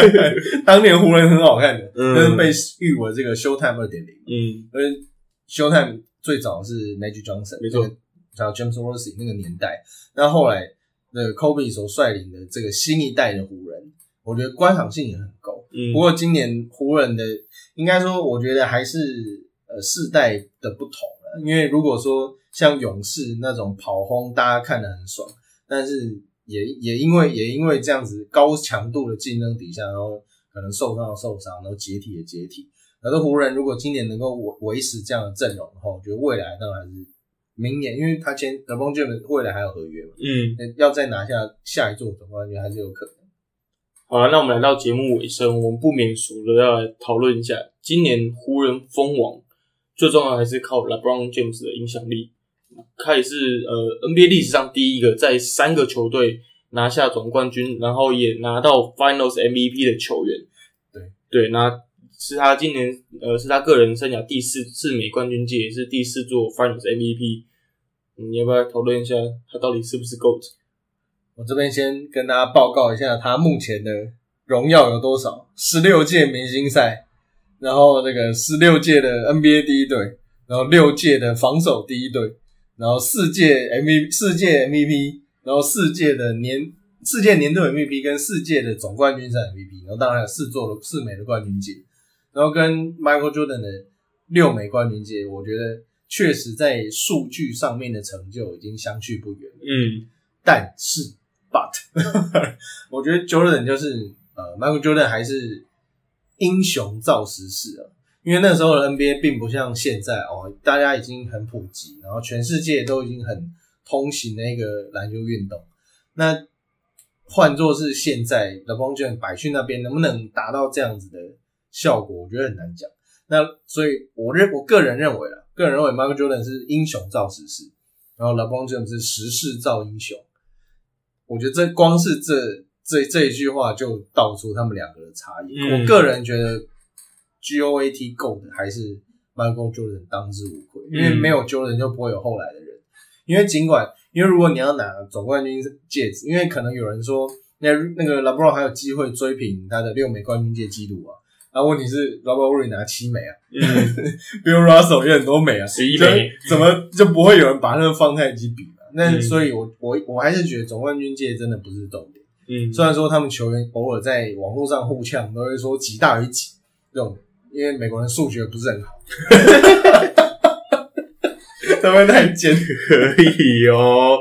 当年湖人很好看的，嗯但是被誉为这个 Showtime 二点零。嗯因为 Showtime 最早是 Magic Johnson，没错那个叫 James Worthy 那个年代。那后来那个 Kobe 所率领的这个新一代的湖人，我觉得观赏性也很够。嗯，不过今年湖人的，应该说，我觉得还是呃世代的不同了。因为如果说像勇士那种跑轰，大家看得很爽，但是也也因为也因为这样子高强度的竞争底下，然后可能受伤的受伤，然后解体的解体。可是湖人如果今年能够维维持这样的阵容的话，我觉得未来当然还是明年，因为他签 LeBron James 未来还有合约嘛，嗯，要再拿下下一座总冠军还是有可能。好了，那我们来到节目尾声，我们不免俗的要来讨论一下今年湖人封王，最重要还是靠 LeBron James 的影响力。他也是呃 NBA 历史上第一个在三个球队拿下总冠军，然后也拿到 Finals MVP 的球员。对对，那是他今年呃是他个人生涯第四次美冠军界，也是第四座 Finals MVP。你要不要讨论一下他到底是不是 GOAT？我这边先跟大家报告一下，他目前的荣耀有多少？十六届明星赛，然后那个十六届的 NBA 第一队，然后六届的防守第一队，然后四届 MVP 四届 MVP，然后四届的年四届年度 MVP 跟四届的总冠军赛 MVP，然后当然还有四座的四枚的冠军戒，然后跟 Michael Jordan 的六枚冠军戒，我觉得确实在数据上面的成就已经相去不远了。嗯但是，but，我觉得 Jordan 就是呃，Michael Jordan 还是英雄造时势啊。因为那时候的 NBA 并不像现在哦，大家已经很普及，然后全世界都已经很通行的一个篮球运动。那换作是现在 LeBron James 摆去那边，能不能达到这样子的效果，我觉得很难讲。那所以我认我个人认为啊，个人认为 Michael Jordan 是英雄造时势，然后 LeBron James 是时势造英雄。我觉得这光是这这这一句话就道出他们两个的差异。嗯我个人觉得 GOAT 够的还是 Michael Jordan 当之无愧，因为嗯没有 Jordan 就不会有后来的人。因为尽管，因为如果你要拿总冠军戒指，因为可能有人说，那那个 LeBron 还有机会追平他的六枚冠军戒纪录啊。然后问题是 LeBron 拿七枚啊嗯，，Bill Russell 也很多枚啊，11所以枚怎么就不会有人把那个放太极比嘛？那嗯所以我我我还是觉得总冠军界真的不是重点。嗯，虽然说他们球员偶尔在网络上互呛，都会说几大于几这种，因为美国人数学不是很好，他们太尖。可以哦，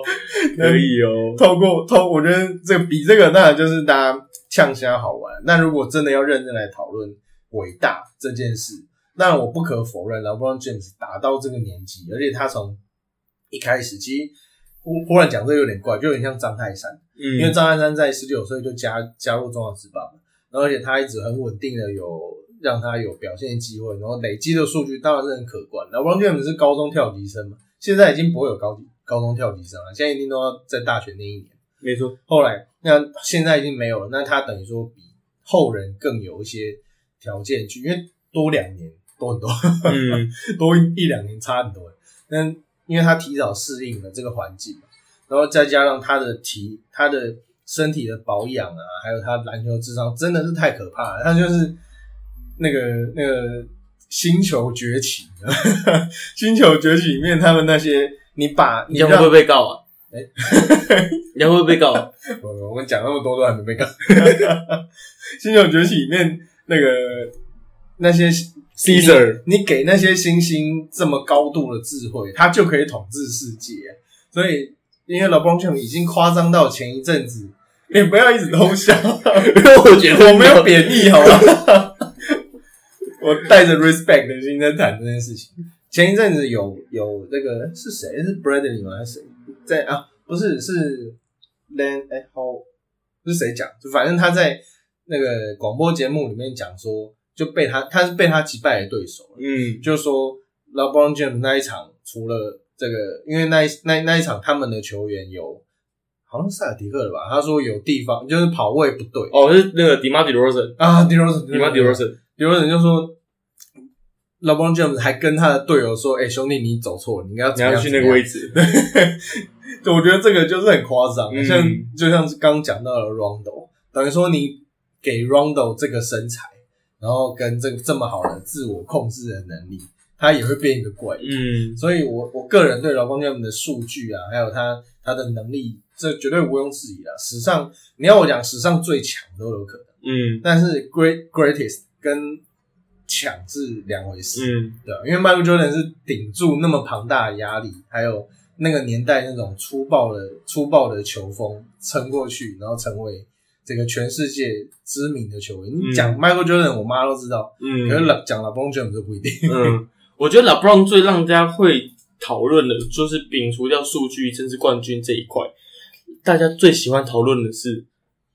可以哦，透过透，我觉得这个比这个当然就是大家呛虾好玩。那如果真的要认真来讨论伟大这件事，那我不可否认，LeBron James 打到这个年纪，而且他从一开始，其实忽忽然讲这有点怪，就有点像张泰山。嗯，因为张泰山在十九岁就加加入中华职棒嘛，然后而且他一直很稳定的有让他有表现的机会，然后累积的数据当然是很可观。然后 LeBron James 是高中跳级生嘛，现在已经不会有高级高中跳级生了，现在一定都要在大学那一年。没错，后来那现在已经没有了，那他等于说比后人更有一些条件去，因为多两年多很多，嗯 多一两年差很多。但因为他提早适应了这个环境嘛，然后再加上他的体、他的身体的保养啊，还有他篮球智商，真的是太可怕了。他就是那个那个星球崛起，星球崛起里面他们那些，你把你会不会被告啊？哎你会不会被告啊？我我们讲那么多都还没被告。星球崛起里面那个那些 Caesar 你，你给那些星星这么高度的智慧，它就可以统治世界。所以，因为老邦琼已经夸张到前一阵子，你不要一直偷笑，因为我觉得我没有贬义，好吧？我带着 respect 的心在谈这件事情。前一阵子有有那个是谁？是 Bradley 吗？还是谁在啊？不是，是 Len 哎、好是谁讲？就反正他在那个广播节目里面讲说，就被他他是被他击败的对手，嗯。就说 LeBron James 那一场除了这个，因为那一那那一场他们的球员有好像是塞尔迪克的吧？他说有地方就是跑位不对。哦，是那个 Demar Derozan，啊 d e r o s e n Demar Derozan，有人就说，LeBron James 还跟他的队友说：“哎、兄弟，你走错了，你应该要你要去那个位置，置。”对，我觉得这个就是很夸张，嗯。像就像是刚刚讲到的 Rondo，等于说你给 Rondo 这个身材，然后跟这个这么好的自我控制的能力，他也会变一个怪。嗯所以我我个人对老邦 James 的数据啊，还有他他的能力，这绝对毋庸置疑了。史上你要我讲史上最强都有可能。嗯但是 great greatest 跟强是两回事，嗯对？因为 Michael Jordan 是顶住那么庞大的压力，还有那个年代那种粗暴的粗暴的球风撑过去，然后成为这个全世界知名的球员。你讲 Michael Jordan，我妈都知道，嗯，可是老讲 LeBron James 就不一定。嗯，我觉得 LeBron 最让大家会讨论的，就是摒除掉数据甚至冠军这一块，大家最喜欢讨论的是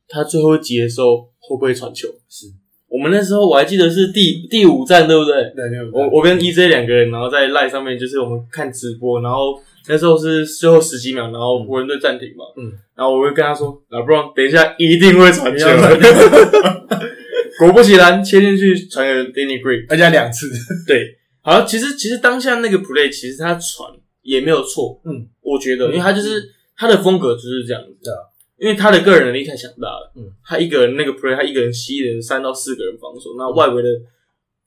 他最后一集的时候会不会传球。是，我们那时候我还记得是第第五站，对不对？对对我我跟 EJ 两个人，然后在 Line 上面就是我们看直播，然后那时候是最后十几秒，然后湖人队暂停嘛，嗯，然后我会跟他说，LeBron 等一下一定会传球。果不其然切进去传给 Danny Green，而且两次，对，好，其实其实当下那个 play 其实他传也没有错，嗯，我觉得，嗯。因为他就是他的风格就是这样因为他的个人能力太强大了，嗯，他一个人那个 play，他一个人吸引三到四个人防守，那外围的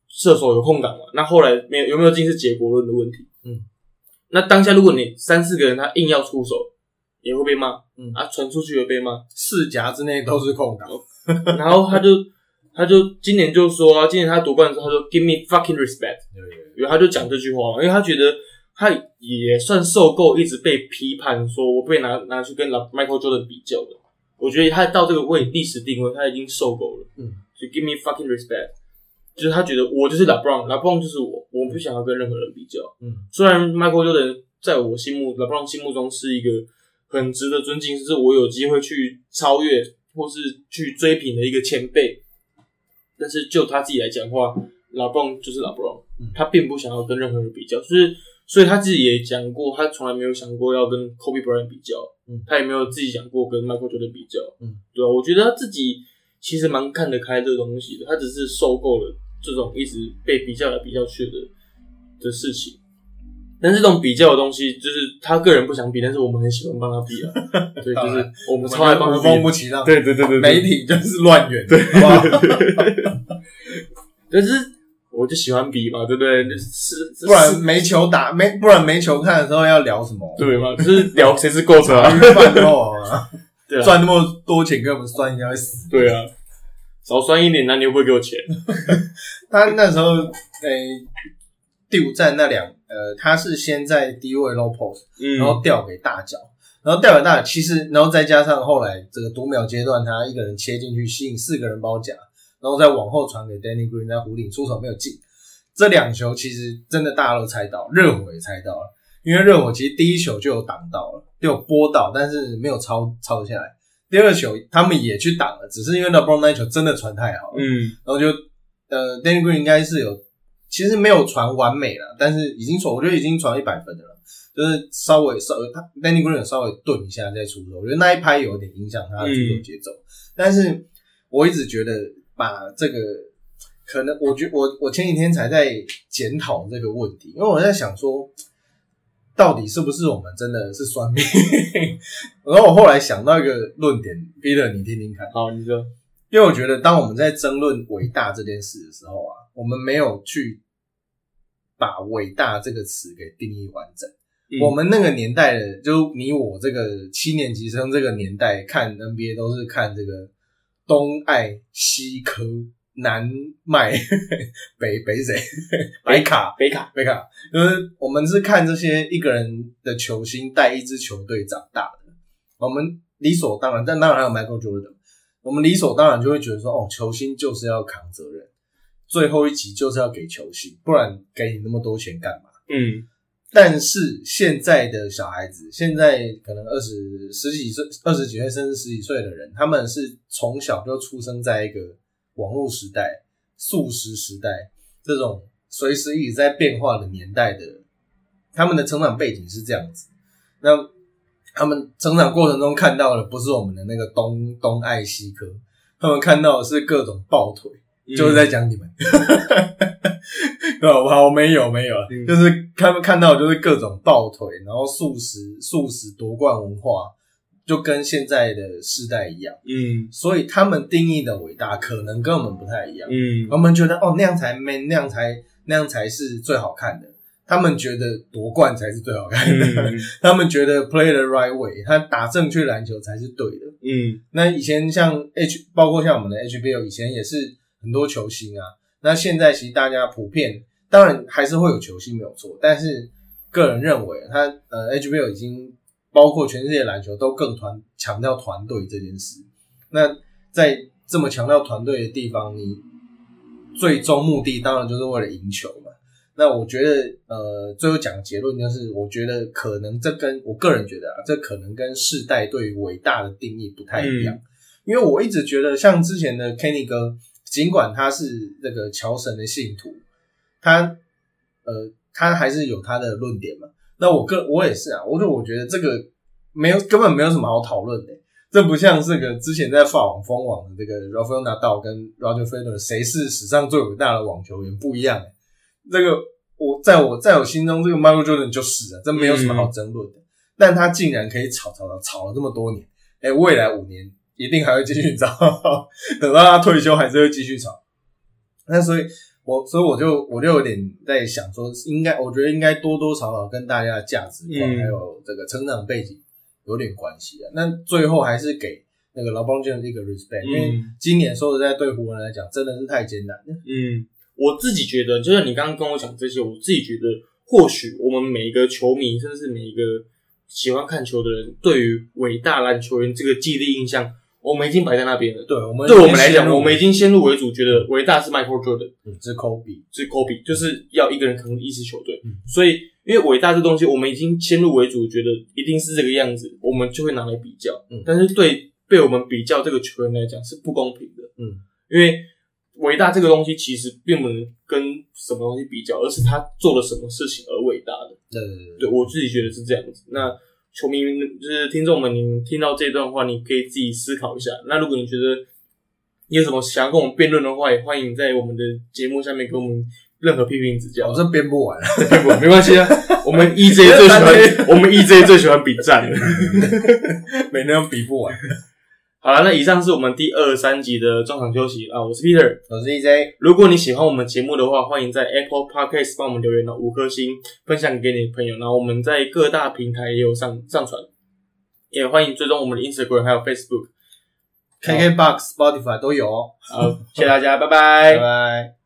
射手有空档嘛，那后来没有有没有进是结果论的问题，嗯，那当下如果你三四个人他硬要出手，也会被骂，嗯。啊，传出去也被骂，四夹之内都是空档，然后他就他就今年就说啊，今年他夺冠的时候他说 Give me fucking respect。对对对因为他就讲这句话嘛，因为他觉得他也算受够一直被批判，说我被拿拿去跟老 Michael Jordan 比较的，我觉得他到这个位历史定位，他已经受够了。嗯，就 give me fucking respect，就是他觉得我就是 LeBron，LeBron 就是我，我不想要跟任何人比较。嗯，虽然 Michael Jordan 在我心目 LeBron 心目中是一个很值得尊敬，甚至我有机会去超越或是去追平的一个前辈，但是就他自己来讲话，LeBron 就是 LeBron，、嗯。他并不想要跟任何人比较，就是所以他自己也讲过，他从来没有想过要跟 Kobe Bryant 比较，嗯他也没有自己讲过跟 Michael Jordan 比较，嗯，对啊，我觉得他自己其实蛮看得开这个东西的，他只是受够了这种一直被比较来比较去的的事情。但是这种比较的东西，就是他个人不想比，但是我们很喜欢帮他比啊。对，就是我们超爱帮他比风。不起浪，对对对对，对媒体就是乱源，对？但是我就喜欢比嘛，对不对？就是不然没球打，没不然没球看的时候要聊什么？对嘛，就是聊谁是 GOAT 茶啊。余饭后啊，对啊，赚那么多钱给我们算，一下会死。对啊，少算一点，那你又不会给我钱？他那时候，诶、第五站那两，呃，他是先在低位 low post，嗯然后调给大脚，然后调给大脚，其实然后再加上后来这个读秒阶段，他一个人切进去吸引四个人包夹，然后再往后传给 Danny Green，在弧顶出手没有进。这两球其实真的大家都猜到，热火也猜到了，因为热火其实第一球就有挡到了，就有拨到，但是没有抄抄下来。第二球他们也去挡了，只是因为 LeBron 那球真的传太好了，嗯然后就呃，Danny Green 应该是有，其实没有传完美了，但是已经传，我觉得已经传一百分的了，就是稍微稍微他 Danny Green 有稍微顿一下再出手，我觉得那一拍有点影响他的出手节奏，但是我一直觉得把这个可能，我觉我我前几天才在检讨这个问题，因为我在想说。到底是不是我们真的是算命？然后我后来想到一个论点，Peter，你听听看。好，你说，因为我觉得，当我们在争论伟大这件事的时候啊，我们没有去把“伟大”这个词给定义完整。嗯我们那个年代的，就你我这个七年级生这个年代看 NBA 都是看这个东爱西科南麦 北北谁？北卡。北卡，北卡，就是我们是看这些一个人的球星带一支球队长大的，我们理所当然，但当然还有 Michael Jordan，我们理所当然就会觉得说，哦，球星就是要扛责任，最后一集就是要给球星，不然给你那么多钱干嘛？嗯但是现在的小孩子，现在可能二十十几岁、二十几岁甚至十几岁的人，他们是从小就出生在一个网络时代、速食时代这种随时一直在变化的年代的，他们的成长背景是这样子。那他们成长过程中看到的不是我们的那个东东爱西科，他们看到的是各种抱腿。就是在讲你们，对吧？好没有没有，嗯。就是他们看到就是各种抱腿，然后素食素食夺冠文化，就跟现在的世代一样，嗯。所以他们定义的伟大可能跟我们不太一样。嗯。我们觉得哦那样才 man，那样才那样才是最好看的。他们觉得夺冠才是最好看的，嗯。他们觉得 play the right way，他打正确篮球才是对的。嗯。那以前像 H，包括像我们的 HBO，以前也是很多球星啊。那现在其实大家普遍，当然还是会有球星没有错，但是个人认为，他呃 HBO 已经包括全世界篮球都更团强调团队这件事。那在这么强调团队的地方，你最终目的当然就是为了赢球嘛。那我觉得，呃，最后讲结论就是，我觉得可能这跟我个人觉得啊，这可能跟世代对于伟大的定义不太一样。因为我一直觉得，像之前的 Kenny 哥，尽管他是这个乔神的信徒，他呃，他还是有他的论点嘛。那我个我也是啊，我就我觉得这个没有根本没有什么好讨论的。这不像这个之前在法网封网的这个 Rafael Nadal 跟 Roger Federer 谁是史上最伟大的网球员不一样、欸。这个我在我在我心中，这个 Michael Jordan 就是啊，这没有什么好争论的。但他竟然可以吵吵吵吵了这么多年，哎、未来五年一定还会继续找，等到他退休还是会继续炒。那所以我所以我就我就有点在想说，应该我觉得应该多多少少跟大家的价值观、嗯还有这个成长背景有点关系啊。那最后还是给那个劳邦 James 一个 respect，、因为嗯今年说实在对湖人来讲真的是太艰难了。嗯，我自己觉得，就像你刚刚跟我讲这些，我自己觉得，或许我们每一个球迷，甚至是每一个喜欢看球的人，对于伟大篮球员这个既定印象，我们已经摆在那边了。对我们对我们来讲，我们已经先入为主，觉得伟大是 Michael Jordan，嗯是 Kobe，是 Kobe，就是要一个人扛一支球队。嗯所以，因为伟大这东西，我们已经先入为主，觉得一定是这个样子，我们就会拿来比较。嗯但是对被我们比较这个球员来讲是不公平的。嗯，因为伟大这个东西其实并不能跟什么东西比较，而是他做了什么事情而伟大的。对对对对我自己觉得是这样子。那球迷们就是听众们，你们听到这段话，你可以自己思考一下。那如果你觉得你有什么想要跟我们辩论的话，也欢迎在我们的节目下面给我们任何批评指教我。这编不完，编不完，没关系啊，我们 EJ 最喜欢，我们 EJ 最喜欢比战了。每天都比不完。好了，那以上是我们第二十三集的中场休息啊，我是 Peter。我是 EJ，如果你喜欢我们节目的话，欢迎在 Apple Podcast 帮我们留言的五颗星，分享给你的朋友。然后我们在各大平台也有上上传，也欢迎追踪我们的 Instagram 还有 Facebook。KKBox、Spotify 都有哦。好，谢谢大家，拜拜拜。拜。